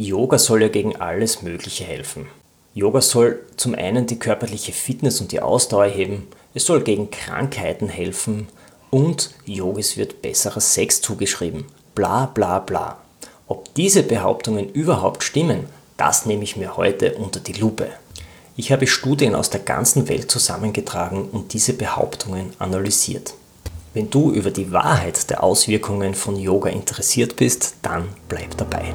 Yoga soll ja gegen alles Mögliche helfen. Yoga soll zum einen die körperliche Fitness und die Ausdauer heben, es soll gegen Krankheiten helfen und Yogis wird besserer Sex zugeschrieben. Bla bla bla. Ob diese Behauptungen überhaupt stimmen, das nehme ich mir heute unter die Lupe. Ich habe Studien aus der ganzen Welt zusammengetragen und diese Behauptungen analysiert. Wenn du über die Wahrheit der Auswirkungen von Yoga interessiert bist, dann bleib dabei.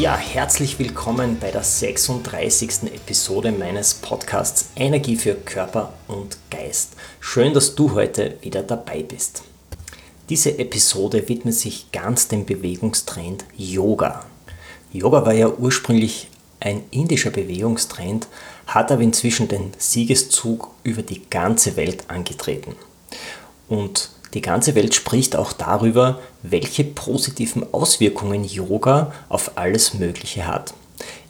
Ja, herzlich willkommen bei der 36. Episode meines Podcasts Energie für Körper und Geist. Schön, dass du heute wieder dabei bist. Diese Episode widmet sich ganz dem Bewegungstrend Yoga. Yoga war ja ursprünglich ein indischer Bewegungstrend, hat aber inzwischen den Siegeszug über die ganze Welt angetreten. Und die ganze Welt spricht auch darüber, welche positiven Auswirkungen Yoga auf alles Mögliche hat.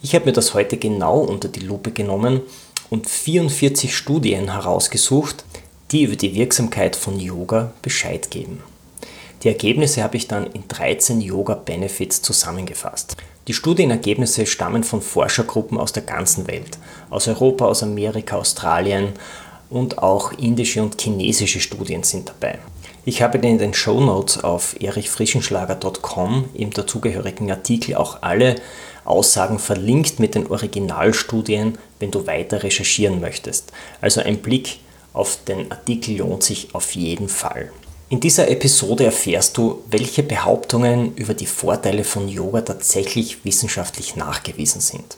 Ich habe mir das heute genau unter die Lupe genommen und 44 Studien herausgesucht, die über die Wirksamkeit von Yoga Bescheid geben. Die Ergebnisse habe ich dann in 13 Yoga Benefits zusammengefasst. Die Studienergebnisse stammen von Forschergruppen aus der ganzen Welt, aus Europa, aus Amerika, Australien und auch indische und chinesische Studien sind dabei. Ich habe in den Show Notes auf erichfrischenschlager.com im dazugehörigen Artikel auch alle Aussagen verlinkt mit den Originalstudien, wenn du weiter recherchieren möchtest. Also ein Blick auf den Artikel lohnt sich auf jeden Fall. In dieser Episode erfährst du, welche Behauptungen über die Vorteile von Yoga tatsächlich wissenschaftlich nachgewiesen sind.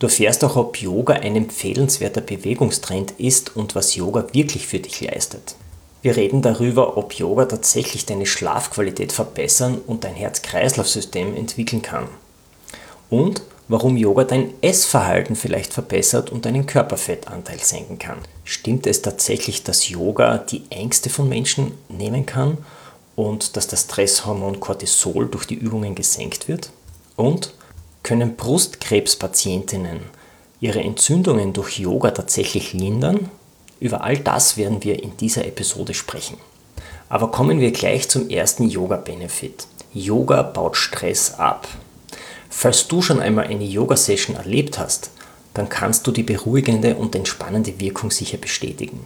Du erfährst auch, ob Yoga ein empfehlenswerter Bewegungstrend ist und was Yoga wirklich für dich leistet. Wir reden darüber, ob Yoga tatsächlich deine Schlafqualität verbessern und dein Herz-Kreislauf-System entwickeln kann. Und warum Yoga dein Essverhalten vielleicht verbessert und deinen Körperfettanteil senken kann. Stimmt es tatsächlich, dass Yoga die Ängste von Menschen nehmen kann und dass das Stresshormon Cortisol durch die Übungen gesenkt wird? Und können Brustkrebspatientinnen ihre Entzündungen durch Yoga tatsächlich lindern über all das werden wir in dieser Episode sprechen. Aber kommen wir gleich zum ersten Yoga-Benefit. Yoga baut Stress ab. Falls du schon einmal eine Yoga-Session erlebt hast, dann kannst du die beruhigende und entspannende Wirkung sicher bestätigen.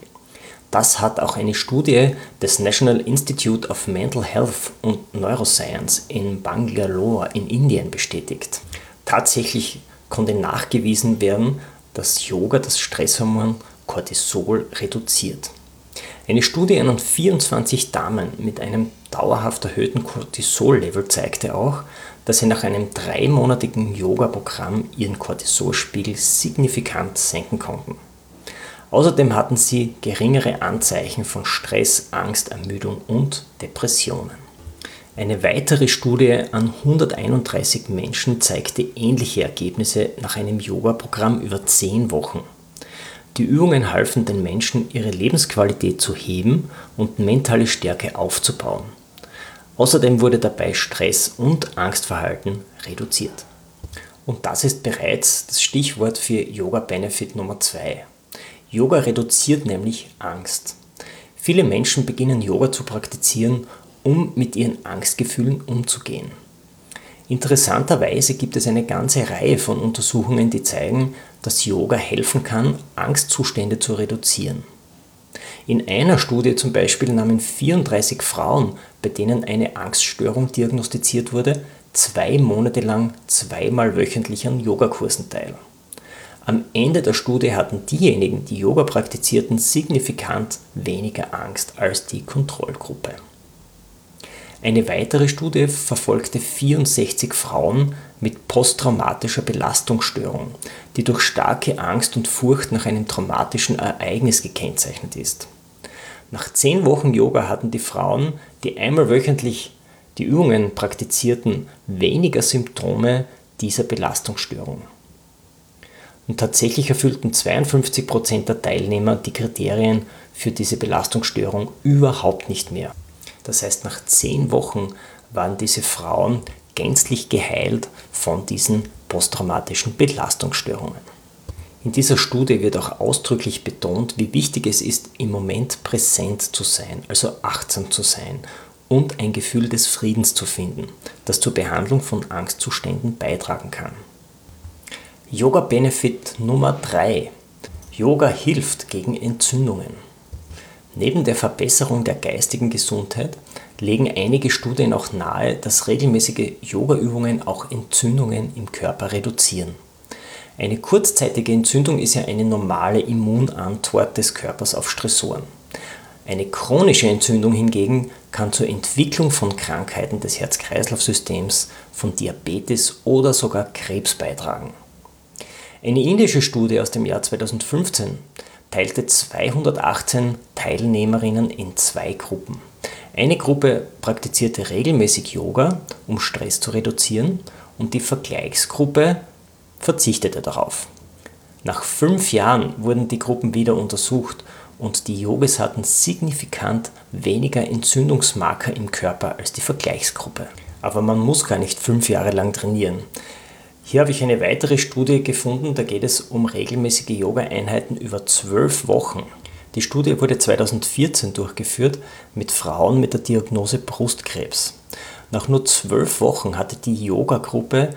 Das hat auch eine Studie des National Institute of Mental Health und Neuroscience in Bangalore in Indien bestätigt. Tatsächlich konnte nachgewiesen werden, dass Yoga das Stresshormon Cortisol reduziert. Eine Studie an 24 Damen mit einem dauerhaft erhöhten Cortisol-Level zeigte auch, dass sie nach einem dreimonatigen Yoga-Programm ihren Cortisolspiegel signifikant senken konnten. Außerdem hatten sie geringere Anzeichen von Stress, Angst, Ermüdung und Depressionen. Eine weitere Studie an 131 Menschen zeigte ähnliche Ergebnisse nach einem Yoga-Programm über 10 Wochen. Die Übungen halfen den Menschen, ihre Lebensqualität zu heben und mentale Stärke aufzubauen. Außerdem wurde dabei Stress und Angstverhalten reduziert. Und das ist bereits das Stichwort für Yoga Benefit Nummer 2. Yoga reduziert nämlich Angst. Viele Menschen beginnen Yoga zu praktizieren, um mit ihren Angstgefühlen umzugehen. Interessanterweise gibt es eine ganze Reihe von Untersuchungen, die zeigen, dass Yoga helfen kann, Angstzustände zu reduzieren. In einer Studie zum Beispiel nahmen 34 Frauen, bei denen eine Angststörung diagnostiziert wurde, zwei Monate lang zweimal wöchentlich an Yogakursen teil. Am Ende der Studie hatten diejenigen, die Yoga praktizierten, signifikant weniger Angst als die Kontrollgruppe. Eine weitere Studie verfolgte 64 Frauen mit posttraumatischer Belastungsstörung, die durch starke Angst und Furcht nach einem traumatischen Ereignis gekennzeichnet ist. Nach zehn Wochen Yoga hatten die Frauen, die einmal wöchentlich die Übungen praktizierten, weniger Symptome dieser Belastungsstörung. Und tatsächlich erfüllten 52% der Teilnehmer die Kriterien für diese Belastungsstörung überhaupt nicht mehr. Das heißt, nach 10 Wochen waren diese Frauen gänzlich geheilt von diesen posttraumatischen Belastungsstörungen. In dieser Studie wird auch ausdrücklich betont, wie wichtig es ist, im Moment präsent zu sein, also achtsam zu sein und ein Gefühl des Friedens zu finden, das zur Behandlung von Angstzuständen beitragen kann. Yoga Benefit Nummer 3. Yoga hilft gegen Entzündungen. Neben der Verbesserung der geistigen Gesundheit legen einige Studien auch nahe, dass regelmäßige Yogaübungen auch Entzündungen im Körper reduzieren. Eine kurzzeitige Entzündung ist ja eine normale Immunantwort des Körpers auf Stressoren. Eine chronische Entzündung hingegen kann zur Entwicklung von Krankheiten des Herz-Kreislauf-Systems, von Diabetes oder sogar Krebs beitragen. Eine indische Studie aus dem Jahr 2015 teilte 218 Teilnehmerinnen in zwei Gruppen. Eine Gruppe praktizierte regelmäßig Yoga, um Stress zu reduzieren, und die Vergleichsgruppe verzichtete darauf. Nach fünf Jahren wurden die Gruppen wieder untersucht und die Yogis hatten signifikant weniger Entzündungsmarker im Körper als die Vergleichsgruppe. Aber man muss gar nicht fünf Jahre lang trainieren. Hier habe ich eine weitere Studie gefunden, da geht es um regelmäßige Yoga-Einheiten über zwölf Wochen. Die Studie wurde 2014 durchgeführt mit Frauen mit der Diagnose Brustkrebs. Nach nur zwölf Wochen hatte die Yoga-Gruppe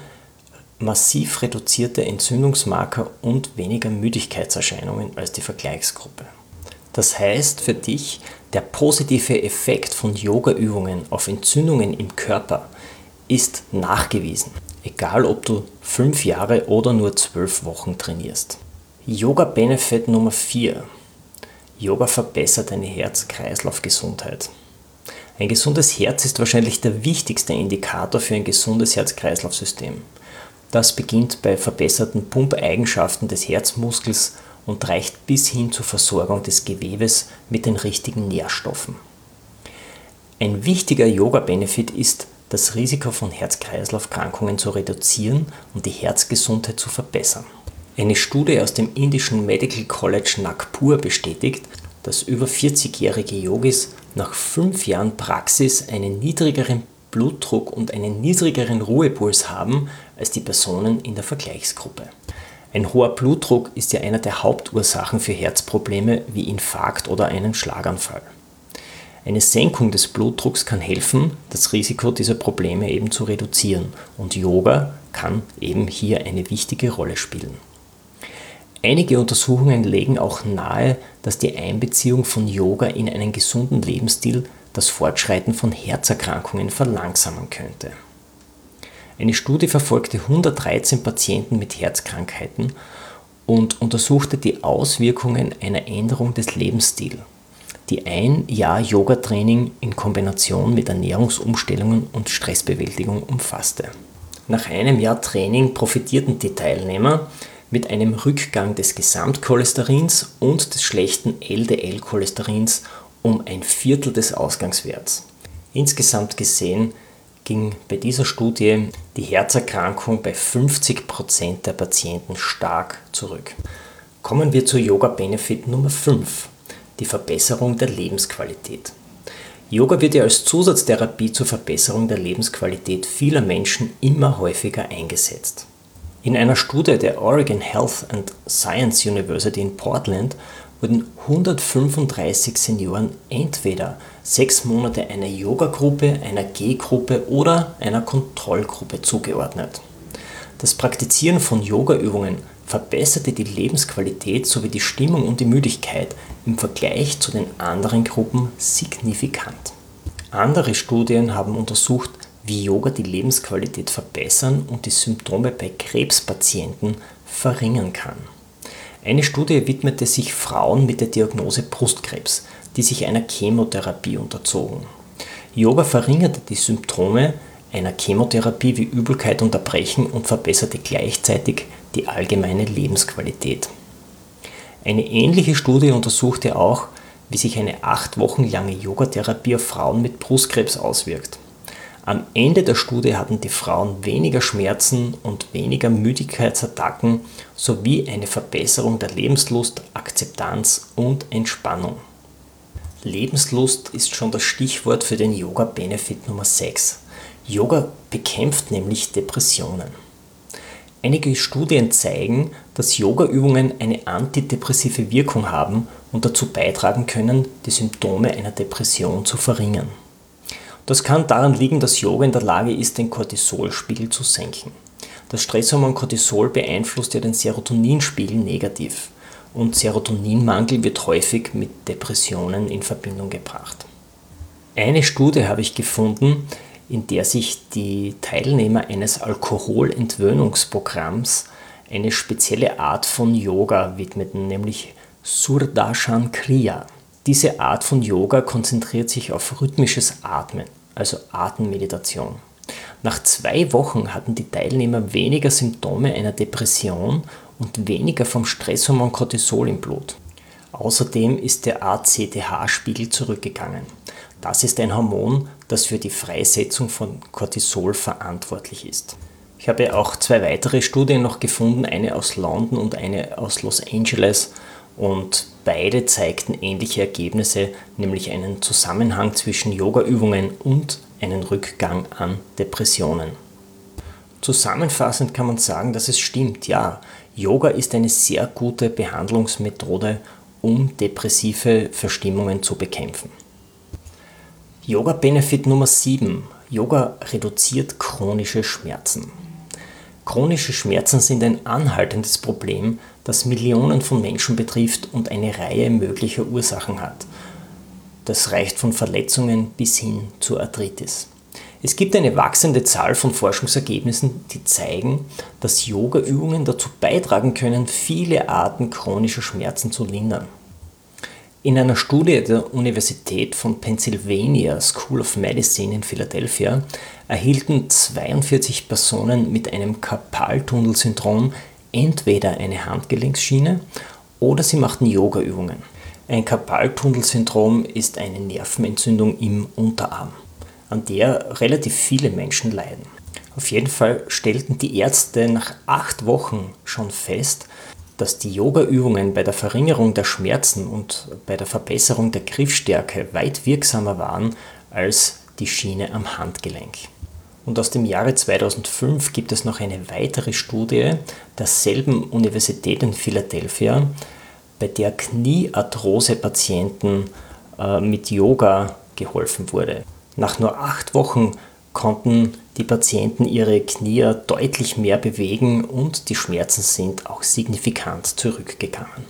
massiv reduzierte Entzündungsmarker und weniger Müdigkeitserscheinungen als die Vergleichsgruppe. Das heißt für dich, der positive Effekt von Yoga-Übungen auf Entzündungen im Körper ist nachgewiesen, egal ob du fünf Jahre oder nur zwölf Wochen trainierst. Yoga Benefit Nummer 4. Yoga verbessert deine Herz-Kreislauf-Gesundheit. Ein gesundes Herz ist wahrscheinlich der wichtigste Indikator für ein gesundes Herz-Kreislauf-System. Das beginnt bei verbesserten Pumpeigenschaften des Herzmuskels und reicht bis hin zur Versorgung des Gewebes mit den richtigen Nährstoffen. Ein wichtiger Yoga-Benefit ist, das Risiko von Herz-Kreislauf-Krankungen zu reduzieren und die Herzgesundheit zu verbessern. Eine Studie aus dem indischen Medical College Nagpur bestätigt, dass über 40-jährige Yogis nach fünf Jahren Praxis einen niedrigeren Blutdruck und einen niedrigeren Ruhepuls haben als die Personen in der Vergleichsgruppe. Ein hoher Blutdruck ist ja einer der Hauptursachen für Herzprobleme wie Infarkt oder einen Schlaganfall. Eine Senkung des Blutdrucks kann helfen, das Risiko dieser Probleme eben zu reduzieren und Yoga kann eben hier eine wichtige Rolle spielen. Einige Untersuchungen legen auch nahe, dass die Einbeziehung von Yoga in einen gesunden Lebensstil das Fortschreiten von Herzerkrankungen verlangsamen könnte. Eine Studie verfolgte 113 Patienten mit Herzkrankheiten und untersuchte die Auswirkungen einer Änderung des Lebensstils, die ein Jahr Yoga-Training in Kombination mit Ernährungsumstellungen und Stressbewältigung umfasste. Nach einem Jahr Training profitierten die Teilnehmer mit einem Rückgang des Gesamtcholesterins und des schlechten LDL-Cholesterins um ein Viertel des Ausgangswerts. Insgesamt gesehen ging bei dieser Studie die Herzerkrankung bei 50% der Patienten stark zurück. Kommen wir zu Yoga Benefit Nummer 5, die Verbesserung der Lebensqualität. Yoga wird ja als Zusatztherapie zur Verbesserung der Lebensqualität vieler Menschen immer häufiger eingesetzt. In einer Studie der Oregon Health and Science University in Portland wurden 135 Senioren entweder sechs Monate einer Yoga-Gruppe, einer G-Gruppe oder einer Kontrollgruppe zugeordnet. Das Praktizieren von Yoga-Übungen verbesserte die Lebensqualität sowie die Stimmung und die Müdigkeit im Vergleich zu den anderen Gruppen signifikant. Andere Studien haben untersucht, wie Yoga die Lebensqualität verbessern und die Symptome bei Krebspatienten verringern kann. Eine Studie widmete sich Frauen mit der Diagnose Brustkrebs, die sich einer Chemotherapie unterzogen. Yoga verringerte die Symptome einer Chemotherapie wie Übelkeit und Erbrechen und verbesserte gleichzeitig die allgemeine Lebensqualität. Eine ähnliche Studie untersuchte auch, wie sich eine acht Wochen lange Yogatherapie auf Frauen mit Brustkrebs auswirkt. Am Ende der Studie hatten die Frauen weniger Schmerzen und weniger Müdigkeitsattacken sowie eine Verbesserung der Lebenslust, Akzeptanz und Entspannung. Lebenslust ist schon das Stichwort für den Yoga Benefit Nummer 6. Yoga bekämpft nämlich Depressionen. Einige Studien zeigen, dass Yogaübungen eine antidepressive Wirkung haben und dazu beitragen können, die Symptome einer Depression zu verringern. Das kann daran liegen, dass Yoga in der Lage ist, den Cortisolspiegel zu senken. Das Stresshormon Cortisol beeinflusst ja den Serotoninspiegel negativ und Serotoninmangel wird häufig mit Depressionen in Verbindung gebracht. Eine Studie habe ich gefunden, in der sich die Teilnehmer eines Alkoholentwöhnungsprogramms eine spezielle Art von Yoga widmeten, nämlich Surdarshan Kriya. Diese Art von Yoga konzentriert sich auf rhythmisches Atmen, also Atemmeditation. Nach zwei Wochen hatten die Teilnehmer weniger Symptome einer Depression und weniger vom Stresshormon Cortisol im Blut. Außerdem ist der ACTH-Spiegel zurückgegangen. Das ist ein Hormon, das für die Freisetzung von Cortisol verantwortlich ist. Ich habe auch zwei weitere Studien noch gefunden, eine aus London und eine aus Los Angeles und beide zeigten ähnliche Ergebnisse, nämlich einen Zusammenhang zwischen Yogaübungen und einen Rückgang an Depressionen. Zusammenfassend kann man sagen, dass es stimmt, ja, Yoga ist eine sehr gute Behandlungsmethode, um depressive Verstimmungen zu bekämpfen. Yoga Benefit Nummer 7. Yoga reduziert chronische Schmerzen. Chronische Schmerzen sind ein anhaltendes Problem, das Millionen von Menschen betrifft und eine Reihe möglicher Ursachen hat. Das reicht von Verletzungen bis hin zur Arthritis. Es gibt eine wachsende Zahl von Forschungsergebnissen, die zeigen, dass Yoga-Übungen dazu beitragen können, viele Arten chronischer Schmerzen zu lindern. In einer Studie der Universität von Pennsylvania School of Medicine in Philadelphia erhielten 42 Personen mit einem Karpaltunnelsyndrom entweder eine Handgelenksschiene oder sie machten Yogaübungen. Ein Karpaltunnelsyndrom ist eine Nervenentzündung im Unterarm, an der relativ viele Menschen leiden. Auf jeden Fall stellten die Ärzte nach acht Wochen schon fest, dass die Yoga-Übungen bei der Verringerung der Schmerzen und bei der Verbesserung der Griffstärke weit wirksamer waren als die Schiene am Handgelenk. Und aus dem Jahre 2005 gibt es noch eine weitere Studie derselben Universität in Philadelphia, bei der Kniearthrose-Patienten äh, mit Yoga geholfen wurde. Nach nur acht Wochen konnten die Patienten ihre Knie deutlich mehr bewegen und die Schmerzen sind auch signifikant zurückgegangen.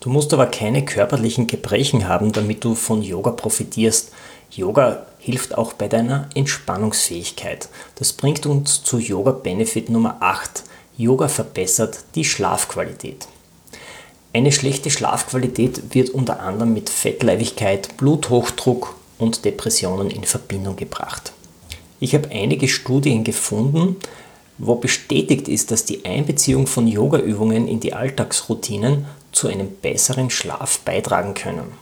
Du musst aber keine körperlichen Gebrechen haben, damit du von Yoga profitierst. Yoga hilft auch bei deiner Entspannungsfähigkeit. Das bringt uns zu Yoga Benefit Nummer 8. Yoga verbessert die Schlafqualität. Eine schlechte Schlafqualität wird unter anderem mit Fettleibigkeit, Bluthochdruck und Depressionen in Verbindung gebracht. Ich habe einige Studien gefunden, wo bestätigt ist, dass die Einbeziehung von Yogaübungen in die Alltagsroutinen zu einem besseren Schlaf beitragen können.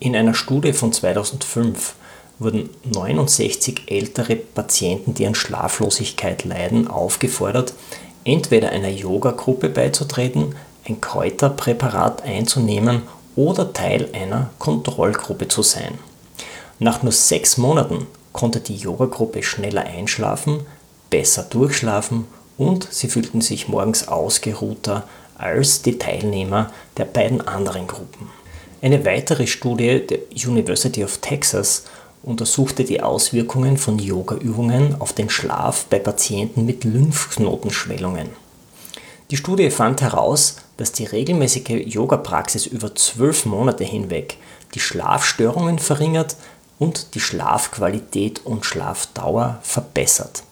In einer Studie von 2005 wurden 69 ältere Patienten, die an Schlaflosigkeit leiden, aufgefordert, entweder einer Yoga-Gruppe beizutreten, ein Kräuterpräparat einzunehmen oder Teil einer Kontrollgruppe zu sein. Nach nur sechs Monaten konnte die Yoga-Gruppe schneller einschlafen, besser durchschlafen und sie fühlten sich morgens ausgeruhter als die Teilnehmer der beiden anderen Gruppen. Eine weitere Studie der University of Texas untersuchte die Auswirkungen von Yoga-Übungen auf den Schlaf bei Patienten mit Lymphknotenschwellungen. Die Studie fand heraus, dass die regelmäßige Yoga-Praxis über zwölf Monate hinweg die Schlafstörungen verringert, und die Schlafqualität und Schlafdauer verbessert.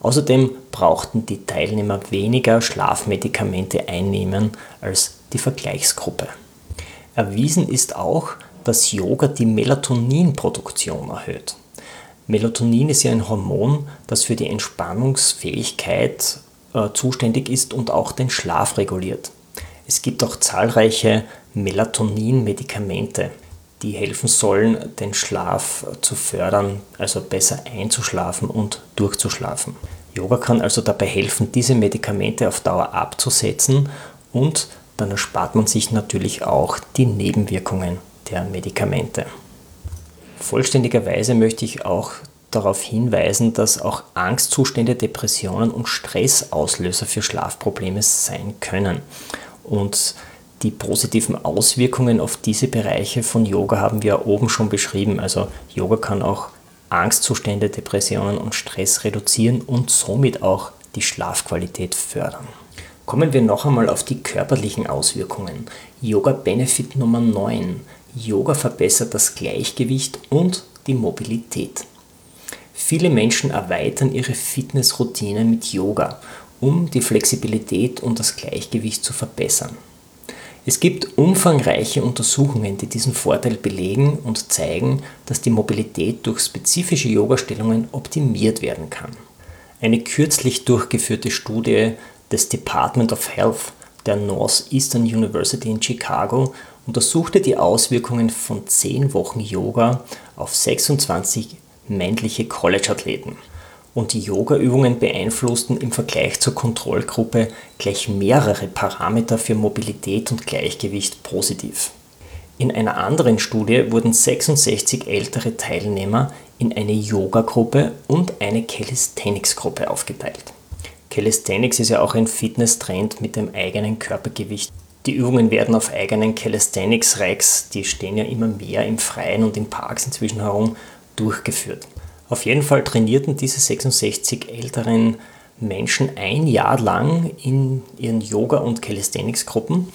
Außerdem brauchten die Teilnehmer weniger Schlafmedikamente einnehmen als die Vergleichsgruppe. Erwiesen ist auch, dass Yoga die Melatoninproduktion erhöht. Melatonin ist ja ein Hormon, das für die Entspannungsfähigkeit äh, zuständig ist und auch den Schlaf reguliert. Es gibt auch zahlreiche Melatonin-Medikamente. Die helfen sollen, den Schlaf zu fördern, also besser einzuschlafen und durchzuschlafen. Yoga kann also dabei helfen, diese Medikamente auf Dauer abzusetzen und dann erspart man sich natürlich auch die Nebenwirkungen der Medikamente. Vollständigerweise möchte ich auch darauf hinweisen, dass auch Angstzustände, Depressionen und Stressauslöser für Schlafprobleme sein können. Und die positiven Auswirkungen auf diese Bereiche von Yoga haben wir oben schon beschrieben. Also Yoga kann auch Angstzustände, Depressionen und Stress reduzieren und somit auch die Schlafqualität fördern. Kommen wir noch einmal auf die körperlichen Auswirkungen. Yoga Benefit Nummer 9. Yoga verbessert das Gleichgewicht und die Mobilität. Viele Menschen erweitern ihre Fitnessroutine mit Yoga, um die Flexibilität und das Gleichgewicht zu verbessern. Es gibt umfangreiche Untersuchungen, die diesen Vorteil belegen und zeigen, dass die Mobilität durch spezifische Yoga-Stellungen optimiert werden kann. Eine kürzlich durchgeführte Studie des Department of Health der Northeastern University in Chicago untersuchte die Auswirkungen von 10 Wochen Yoga auf 26 männliche College-Athleten und die Yoga-Übungen beeinflussten im Vergleich zur Kontrollgruppe gleich mehrere Parameter für Mobilität und Gleichgewicht positiv. In einer anderen Studie wurden 66 ältere Teilnehmer in eine Yoga-Gruppe und eine Calisthenics-Gruppe aufgeteilt. Calisthenics ist ja auch ein Fitness-Trend mit dem eigenen Körpergewicht. Die Übungen werden auf eigenen Calisthenics-Racks, die stehen ja immer mehr im Freien und in Parks inzwischen herum, durchgeführt. Auf jeden Fall trainierten diese 66 älteren Menschen ein Jahr lang in ihren Yoga- und Calisthenics-Gruppen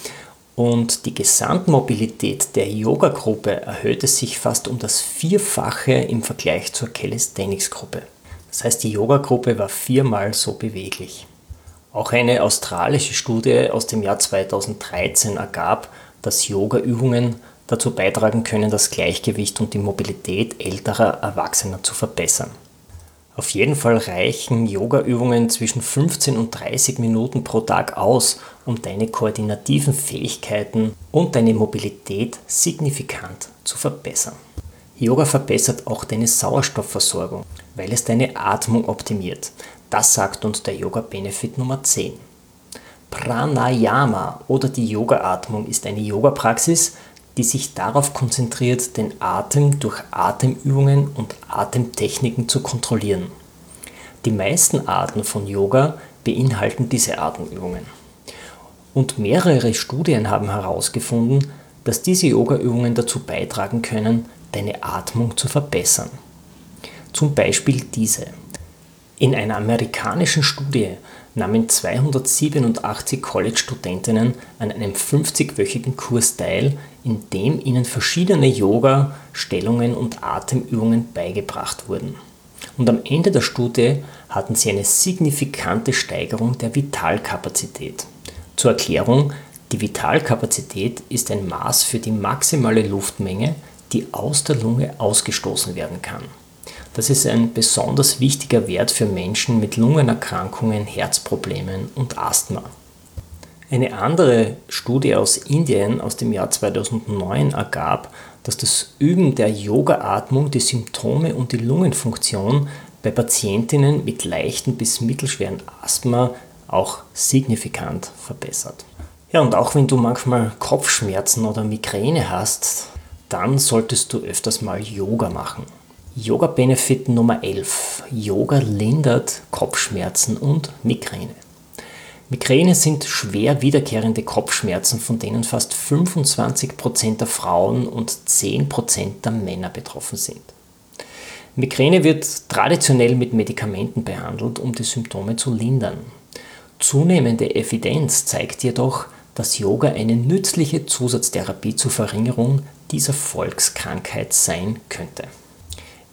und die Gesamtmobilität der Yoga-Gruppe erhöhte sich fast um das Vierfache im Vergleich zur Calisthenics-Gruppe. Das heißt, die Yoga-Gruppe war viermal so beweglich. Auch eine australische Studie aus dem Jahr 2013 ergab, dass Yoga-Übungen dazu beitragen können, das Gleichgewicht und die Mobilität älterer Erwachsener zu verbessern. Auf jeden Fall reichen Yoga-Übungen zwischen 15 und 30 Minuten pro Tag aus, um deine koordinativen Fähigkeiten und deine Mobilität signifikant zu verbessern. Yoga verbessert auch deine Sauerstoffversorgung, weil es deine Atmung optimiert. Das sagt uns der Yoga Benefit Nummer 10. Pranayama oder die Yoga-Atmung ist eine Yoga-Praxis, die sich darauf konzentriert, den Atem durch Atemübungen und Atemtechniken zu kontrollieren. Die meisten Arten von Yoga beinhalten diese Atemübungen. Und mehrere Studien haben herausgefunden, dass diese Yoga-Übungen dazu beitragen können, deine Atmung zu verbessern. Zum Beispiel diese. In einer amerikanischen Studie nahmen 287 College-Studentinnen an einem 50-wöchigen Kurs teil, in dem ihnen verschiedene Yoga-Stellungen und Atemübungen beigebracht wurden. Und am Ende der Studie hatten sie eine signifikante Steigerung der Vitalkapazität. Zur Erklärung, die Vitalkapazität ist ein Maß für die maximale Luftmenge, die aus der Lunge ausgestoßen werden kann. Das ist ein besonders wichtiger Wert für Menschen mit Lungenerkrankungen, Herzproblemen und Asthma. Eine andere Studie aus Indien aus dem Jahr 2009 ergab, dass das Üben der Yoga-Atmung die Symptome und die Lungenfunktion bei Patientinnen mit leichten bis mittelschweren Asthma auch signifikant verbessert. Ja, und auch wenn du manchmal Kopfschmerzen oder Migräne hast, dann solltest du öfters mal Yoga machen. Yoga Benefit Nummer 11. Yoga lindert Kopfschmerzen und Migräne. Migräne sind schwer wiederkehrende Kopfschmerzen, von denen fast 25% der Frauen und 10% der Männer betroffen sind. Migräne wird traditionell mit Medikamenten behandelt, um die Symptome zu lindern. Zunehmende Evidenz zeigt jedoch, dass Yoga eine nützliche Zusatztherapie zur Verringerung dieser Volkskrankheit sein könnte.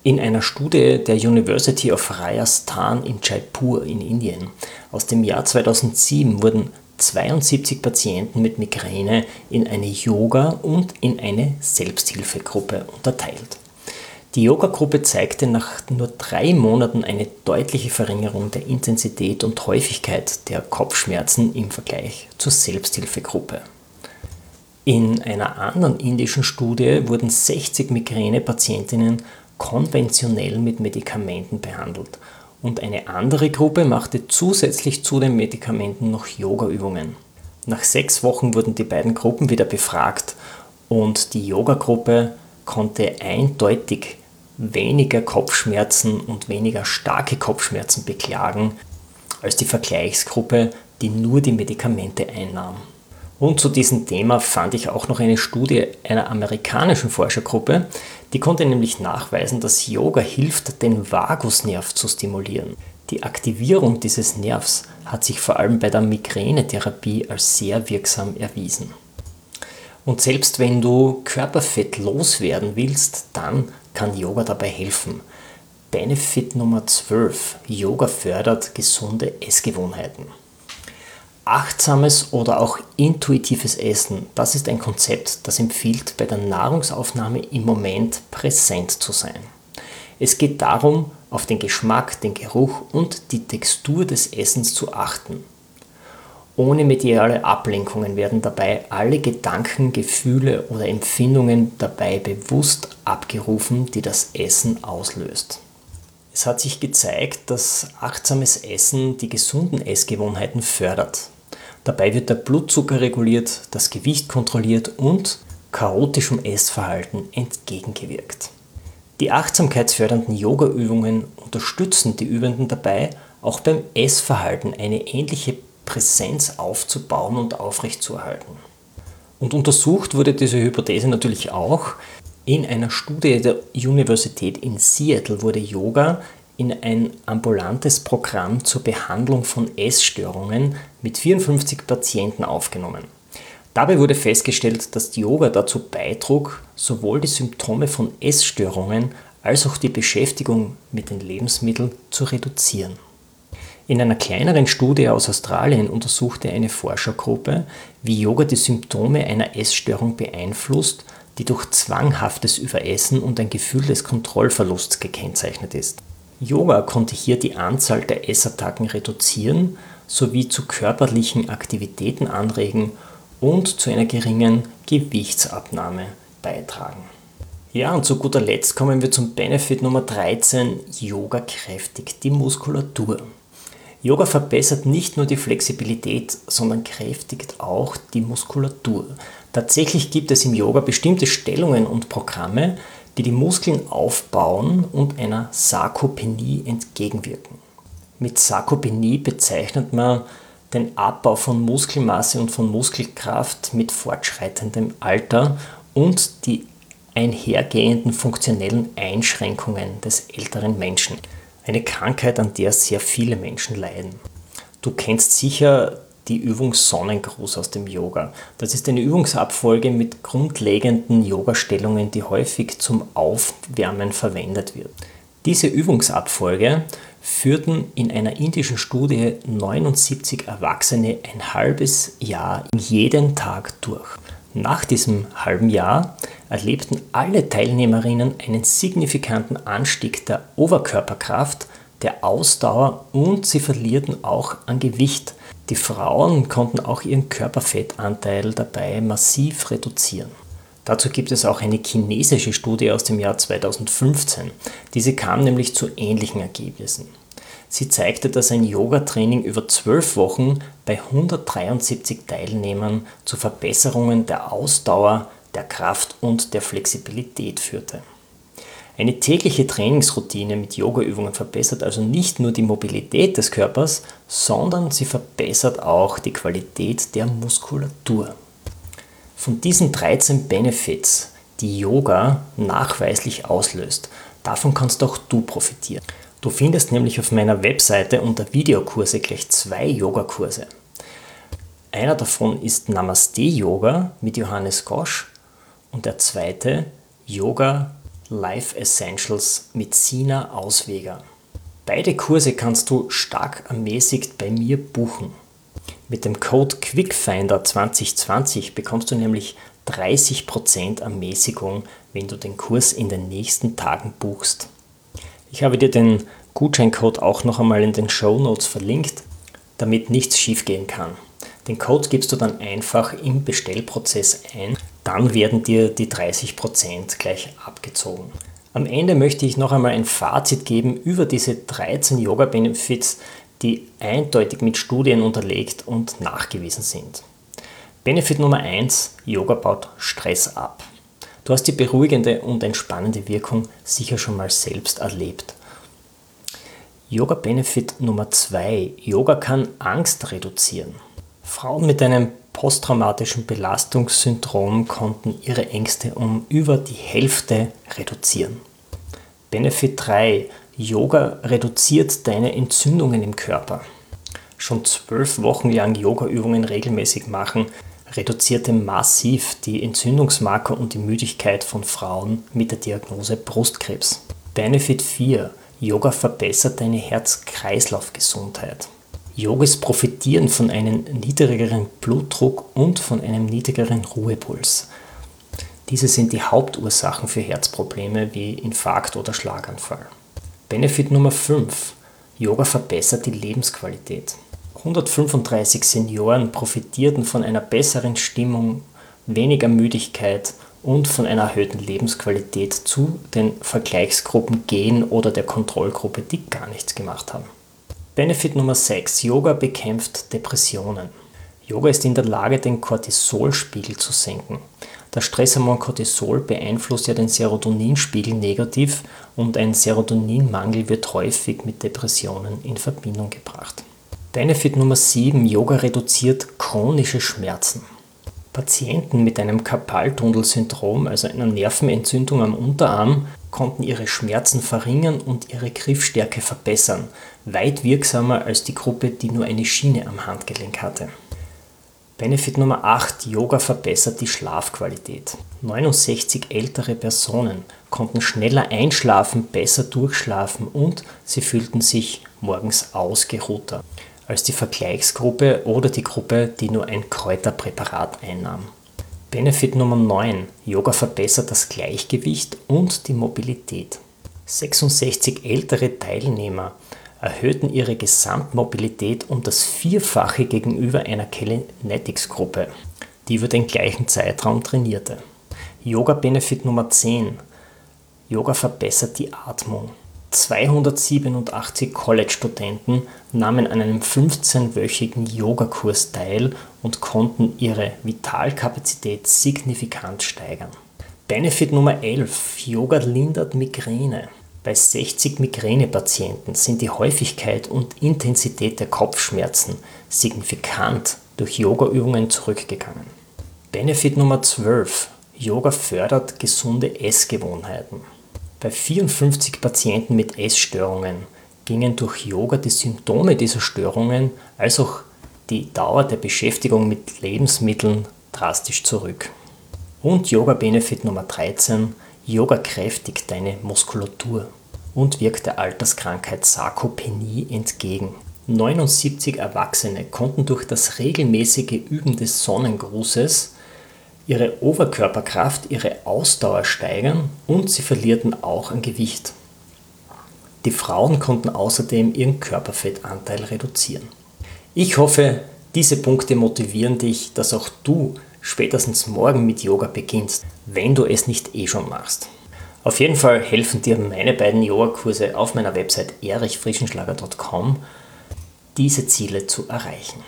In einer Studie der University of Rajasthan in Jaipur in Indien aus dem Jahr 2007 wurden 72 Patienten mit Migräne in eine Yoga- und in eine Selbsthilfegruppe unterteilt. Die Yoga-Gruppe zeigte nach nur drei Monaten eine deutliche Verringerung der Intensität und Häufigkeit der Kopfschmerzen im Vergleich zur Selbsthilfegruppe. In einer anderen indischen Studie wurden 60 Migränepatientinnen konventionell mit Medikamenten behandelt und eine andere Gruppe machte zusätzlich zu den Medikamenten noch Yogaübungen. Nach sechs Wochen wurden die beiden Gruppen wieder befragt und die Yoga-Gruppe konnte eindeutig weniger Kopfschmerzen und weniger starke Kopfschmerzen beklagen als die Vergleichsgruppe, die nur die Medikamente einnahm. Und zu diesem Thema fand ich auch noch eine Studie einer amerikanischen Forschergruppe, die konnte nämlich nachweisen, dass Yoga hilft, den Vagusnerv zu stimulieren. Die Aktivierung dieses Nervs hat sich vor allem bei der Migränetherapie als sehr wirksam erwiesen. Und selbst wenn du Körperfett loswerden willst, dann kann Yoga dabei helfen. Benefit Nummer 12. Yoga fördert gesunde Essgewohnheiten. Achtsames oder auch intuitives Essen, das ist ein Konzept, das empfiehlt, bei der Nahrungsaufnahme im Moment präsent zu sein. Es geht darum, auf den Geschmack, den Geruch und die Textur des Essens zu achten. Ohne mediale Ablenkungen werden dabei alle Gedanken, Gefühle oder Empfindungen dabei bewusst abgerufen, die das Essen auslöst. Es hat sich gezeigt, dass achtsames Essen die gesunden Essgewohnheiten fördert. Dabei wird der Blutzucker reguliert, das Gewicht kontrolliert und chaotischem Essverhalten entgegengewirkt. Die achtsamkeitsfördernden Yoga-Übungen unterstützen die Übenden dabei, auch beim Essverhalten eine ähnliche Präsenz aufzubauen und aufrechtzuerhalten. Und untersucht wurde diese Hypothese natürlich auch. In einer Studie der Universität in Seattle wurde Yoga in ein ambulantes Programm zur Behandlung von Essstörungen mit 54 Patienten aufgenommen. Dabei wurde festgestellt, dass Yoga dazu beitrug, sowohl die Symptome von Essstörungen als auch die Beschäftigung mit den Lebensmitteln zu reduzieren. In einer kleineren Studie aus Australien untersuchte eine Forschergruppe, wie Yoga die Symptome einer Essstörung beeinflusst, die durch zwanghaftes Überessen und ein Gefühl des Kontrollverlusts gekennzeichnet ist. Yoga konnte hier die Anzahl der Essattacken reduzieren sowie zu körperlichen Aktivitäten anregen und zu einer geringen Gewichtsabnahme beitragen. Ja, und zu guter Letzt kommen wir zum Benefit Nummer 13. Yoga kräftigt die Muskulatur. Yoga verbessert nicht nur die Flexibilität, sondern kräftigt auch die Muskulatur. Tatsächlich gibt es im Yoga bestimmte Stellungen und Programme, die die Muskeln aufbauen und einer Sarkopenie entgegenwirken. Mit Sarkopenie bezeichnet man den Abbau von Muskelmasse und von Muskelkraft mit fortschreitendem Alter und die einhergehenden funktionellen Einschränkungen des älteren Menschen. Eine Krankheit, an der sehr viele Menschen leiden. Du kennst sicher die Übung Sonnengruß aus dem Yoga. Das ist eine Übungsabfolge mit grundlegenden Yoga-Stellungen, die häufig zum Aufwärmen verwendet wird. Diese Übungsabfolge führten in einer indischen Studie 79 Erwachsene ein halbes Jahr jeden Tag durch. Nach diesem halben Jahr erlebten alle Teilnehmerinnen einen signifikanten Anstieg der Oberkörperkraft, der Ausdauer und sie verlierten auch an Gewicht. Die Frauen konnten auch ihren Körperfettanteil dabei massiv reduzieren. Dazu gibt es auch eine chinesische Studie aus dem Jahr 2015. Diese kam nämlich zu ähnlichen Ergebnissen. Sie zeigte, dass ein Yoga-Training über zwölf Wochen bei 173 Teilnehmern zu Verbesserungen der Ausdauer, der Kraft und der Flexibilität führte. Eine tägliche Trainingsroutine mit Yogaübungen verbessert also nicht nur die Mobilität des Körpers, sondern sie verbessert auch die Qualität der Muskulatur. Von diesen 13 Benefits, die Yoga nachweislich auslöst, davon kannst auch du profitieren. Du findest nämlich auf meiner Webseite unter Videokurse gleich zwei Yogakurse. Einer davon ist Namaste Yoga mit Johannes Gosch und der zweite Yoga Life Essentials mit Sina Ausweger. Beide Kurse kannst du stark ermäßigt bei mir buchen. Mit dem Code QuickFinder 2020 bekommst du nämlich 30% Ermäßigung, wenn du den Kurs in den nächsten Tagen buchst. Ich habe dir den Gutscheincode auch noch einmal in den Show Notes verlinkt, damit nichts schiefgehen kann. Den Code gibst du dann einfach im Bestellprozess ein, dann werden dir die 30% gleich abgezogen. Am Ende möchte ich noch einmal ein Fazit geben über diese 13 Yoga-Benefits, die eindeutig mit Studien unterlegt und nachgewiesen sind. Benefit Nummer 1, Yoga baut Stress ab. Du hast die beruhigende und entspannende Wirkung sicher schon mal selbst erlebt. Yoga Benefit Nummer 2, Yoga kann Angst reduzieren. Frauen mit einem posttraumatischen Belastungssyndrom konnten ihre Ängste um über die Hälfte reduzieren. Benefit 3. Yoga reduziert deine Entzündungen im Körper. Schon zwölf Wochen lang Yoga-Übungen regelmäßig machen, reduzierte massiv die Entzündungsmarker und die Müdigkeit von Frauen mit der Diagnose Brustkrebs. Benefit 4. Yoga verbessert deine Herz-Kreislauf-Gesundheit. Yogis profitieren von einem niedrigeren Blutdruck und von einem niedrigeren Ruhepuls. Diese sind die Hauptursachen für Herzprobleme wie Infarkt oder Schlaganfall. Benefit Nummer 5. Yoga verbessert die Lebensqualität. 135 Senioren profitierten von einer besseren Stimmung, weniger Müdigkeit und von einer erhöhten Lebensqualität zu den Vergleichsgruppen gehen oder der Kontrollgruppe, die gar nichts gemacht haben. Benefit Nummer 6. Yoga bekämpft Depressionen. Yoga ist in der Lage, den Cortisolspiegel zu senken. Das Stresshormon Cortisol beeinflusst ja den Serotoninspiegel negativ und ein Serotoninmangel wird häufig mit Depressionen in Verbindung gebracht. Benefit Nummer 7. Yoga reduziert chronische Schmerzen. Patienten mit einem Karpaltunnelsyndrom, also einer Nervenentzündung am Unterarm, konnten ihre Schmerzen verringern und ihre Griffstärke verbessern, weit wirksamer als die Gruppe, die nur eine Schiene am Handgelenk hatte. Benefit Nummer 8. Yoga verbessert die Schlafqualität. 69 ältere Personen konnten schneller einschlafen, besser durchschlafen und sie fühlten sich morgens ausgeruhter als die Vergleichsgruppe oder die Gruppe, die nur ein Kräuterpräparat einnahm. Benefit Nummer 9. Yoga verbessert das Gleichgewicht und die Mobilität. 66 ältere Teilnehmer erhöhten ihre Gesamtmobilität um das Vierfache gegenüber einer Kinetics-Gruppe, die über den gleichen Zeitraum trainierte. Yoga Benefit Nummer 10. Yoga verbessert die Atmung. 287 College-Studenten nahmen an einem 15-wöchigen Yogakurs teil und konnten ihre Vitalkapazität signifikant steigern. Benefit Nummer 11. Yoga lindert Migräne. Bei 60 Migränepatienten sind die Häufigkeit und Intensität der Kopfschmerzen signifikant durch Yogaübungen zurückgegangen. Benefit Nummer 12. Yoga fördert gesunde Essgewohnheiten. Bei 54 Patienten mit Essstörungen gingen durch Yoga die Symptome dieser Störungen als auch die Dauer der Beschäftigung mit Lebensmitteln drastisch zurück. Und Yoga Benefit Nummer 13, Yoga kräftigt deine Muskulatur und wirkt der Alterskrankheit Sarkopenie entgegen. 79 Erwachsene konnten durch das regelmäßige Üben des Sonnengrußes ihre Oberkörperkraft, ihre Ausdauer steigern und sie verlierten auch an Gewicht. Die Frauen konnten außerdem ihren Körperfettanteil reduzieren. Ich hoffe, diese Punkte motivieren dich, dass auch du spätestens morgen mit Yoga beginnst, wenn du es nicht eh schon machst. Auf jeden Fall helfen dir meine beiden Yoga-Kurse auf meiner Website erichfrischenschlager.com, diese Ziele zu erreichen.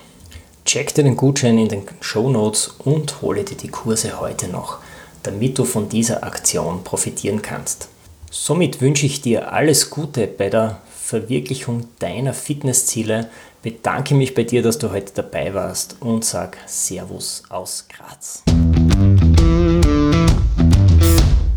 Check dir den Gutschein in den Show Notes und hole dir die Kurse heute noch, damit du von dieser Aktion profitieren kannst. Somit wünsche ich dir alles Gute bei der Verwirklichung deiner Fitnessziele. Bedanke mich bei dir, dass du heute dabei warst und sag Servus aus Graz.